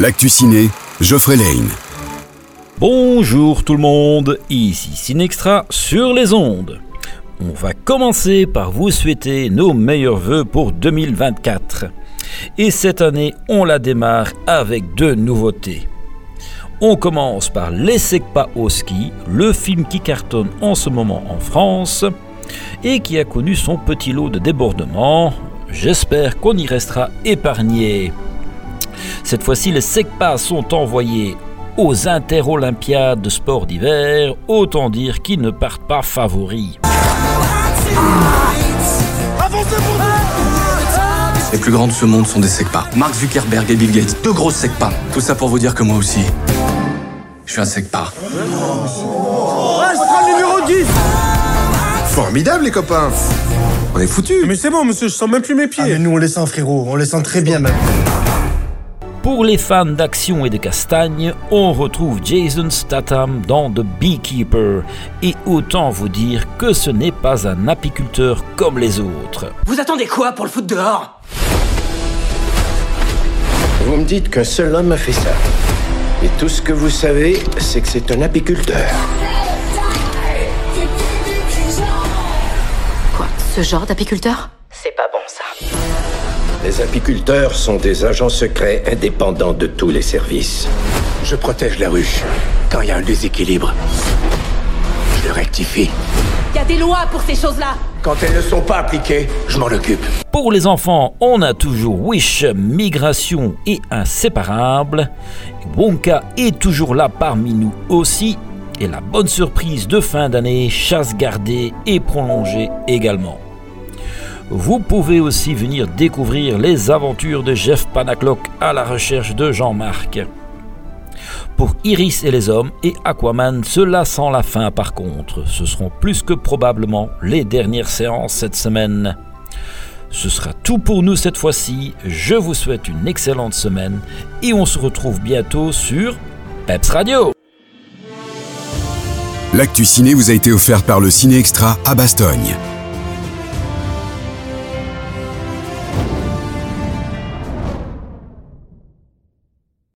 L'actu ciné, Geoffrey Lane. Bonjour tout le monde, ici Cinextra sur les ondes. On va commencer par vous souhaiter nos meilleurs voeux pour 2024. Et cette année, on la démarre avec deux nouveautés. On commence par Les pas au ski, le film qui cartonne en ce moment en France et qui a connu son petit lot de débordements. J'espère qu'on y restera épargné. Cette fois-ci, les SECPA sont envoyés aux interolympiades de sport d'hiver, autant dire qu'ils ne partent pas favoris. Les plus grands de ce monde sont des SECPA. Mark Zuckerberg et Bill Gates, deux grosses SECPA. Tout ça pour vous dire que moi aussi, je suis un SECPA. numéro 10 Formidable les copains On est foutus Mais c'est bon monsieur, je sens même plus mes pieds Ah, mais nous on les sent frérot, on les sent très bien même. Pour les fans d'action et de castagne, on retrouve Jason Statham dans The Beekeeper. Et autant vous dire que ce n'est pas un apiculteur comme les autres. Vous attendez quoi pour le foot dehors? Vous me dites qu'un seul homme a fait ça. Et tout ce que vous savez, c'est que c'est un apiculteur. Quoi? Ce genre d'apiculteur? C'est pas bon ça. Les apiculteurs sont des agents secrets indépendants de tous les services. Je protège la ruche. Quand il y a un déséquilibre, je le rectifie. Y a des lois pour ces choses-là Quand elles ne sont pas appliquées, je m'en occupe. Pour les enfants, on a toujours Wish, Migration et Inséparable. Wonka est toujours là parmi nous aussi. Et la bonne surprise de fin d'année, chasse gardée et prolongée également. Vous pouvez aussi venir découvrir les aventures de Jeff Panaclock à la recherche de Jean-Marc. Pour Iris et les hommes et Aquaman, cela sent la fin par contre. Ce seront plus que probablement les dernières séances cette semaine. Ce sera tout pour nous cette fois-ci. Je vous souhaite une excellente semaine et on se retrouve bientôt sur Peps Radio. L'actu ciné vous a été offert par le Ciné Extra à Bastogne.